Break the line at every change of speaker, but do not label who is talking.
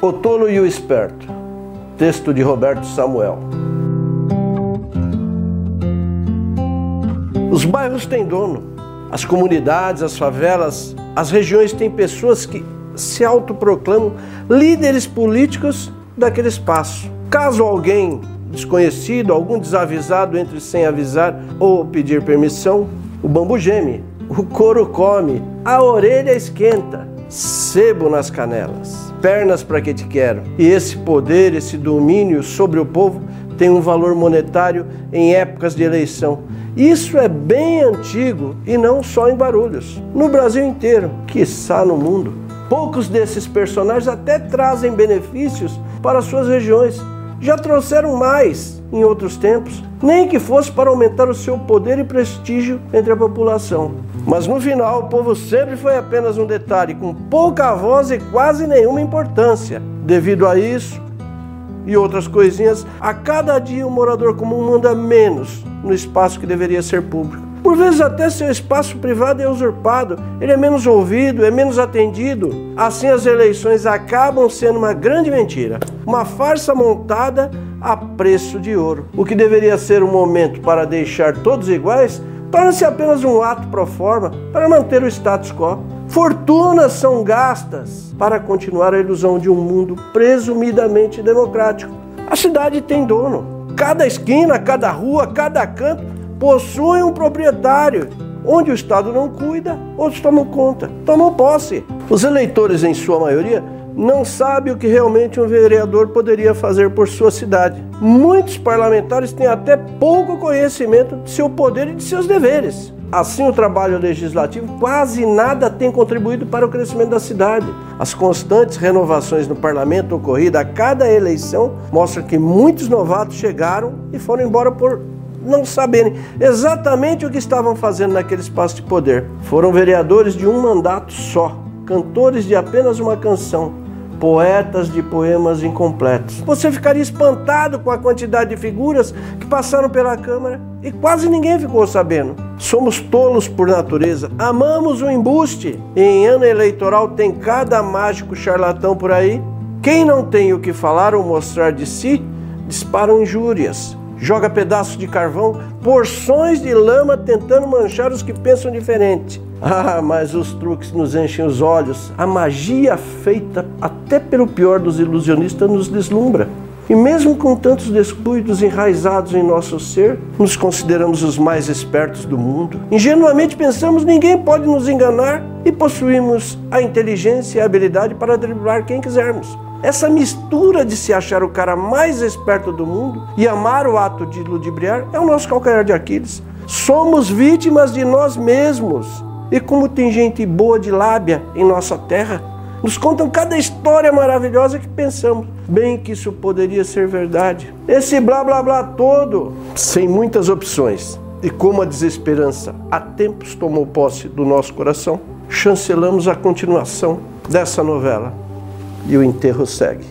O Tolo e o Esperto. Texto de Roberto Samuel. Os bairros têm dono, as comunidades, as favelas, as regiões têm pessoas que se autoproclamam líderes políticos daquele espaço. Caso alguém desconhecido, algum desavisado entre sem avisar ou pedir permissão, o bambu geme, o couro come, a orelha esquenta, sebo nas canelas, pernas para que te quero. E esse poder, esse domínio sobre o povo tem um valor monetário em épocas de eleição. Isso é bem antigo e não só em Barulhos. No Brasil inteiro, quiçá no mundo. Poucos desses personagens até trazem benefícios para suas regiões. Já trouxeram mais em outros tempos, nem que fosse para aumentar o seu poder e prestígio entre a população. Mas no final, o povo sempre foi apenas um detalhe, com pouca voz e quase nenhuma importância. Devido a isso e outras coisinhas, a cada dia o morador comum manda menos no espaço que deveria ser público. Por vezes até seu espaço privado é usurpado, ele é menos ouvido, é menos atendido. Assim as eleições acabam sendo uma grande mentira, uma farsa montada a preço de ouro. O que deveria ser um momento para deixar todos iguais, torna-se apenas um ato pro forma para manter o status quo. Fortunas são gastas para continuar a ilusão de um mundo presumidamente democrático. A cidade tem dono. Cada esquina, cada rua, cada canto possuem um proprietário. Onde o Estado não cuida, outros tomam conta, tomam posse. Os eleitores, em sua maioria, não sabem o que realmente um vereador poderia fazer por sua cidade. Muitos parlamentares têm até pouco conhecimento de seu poder e de seus deveres. Assim, o trabalho legislativo quase nada tem contribuído para o crescimento da cidade. As constantes renovações no parlamento ocorridas a cada eleição mostram que muitos novatos chegaram e foram embora por não saberem exatamente o que estavam fazendo naquele espaço de poder. Foram vereadores de um mandato só, cantores de apenas uma canção, poetas de poemas incompletos. Você ficaria espantado com a quantidade de figuras que passaram pela Câmara e quase ninguém ficou sabendo. Somos tolos por natureza, amamos o embuste. E em ano eleitoral tem cada mágico charlatão por aí. Quem não tem o que falar ou mostrar de si, disparam injúrias, joga pedaços de carvão, porções de lama tentando manchar os que pensam diferente. Ah, mas os truques nos enchem os olhos. A magia feita até pelo pior dos ilusionistas nos deslumbra. E mesmo com tantos descuidos enraizados em nosso ser, nos consideramos os mais espertos do mundo. Ingenuamente pensamos ninguém pode nos enganar e possuímos a inteligência e a habilidade para driblar quem quisermos. Essa mistura de se achar o cara mais esperto do mundo e amar o ato de ludibriar é o nosso calcanhar de Aquiles. Somos vítimas de nós mesmos. E como tem gente boa de lábia em nossa terra, nos contam cada história maravilhosa que pensamos. Bem que isso poderia ser verdade. Esse blá blá blá todo, sem muitas opções. E como a desesperança há tempos tomou posse do nosso coração, chancelamos a continuação dessa novela e o enterro segue.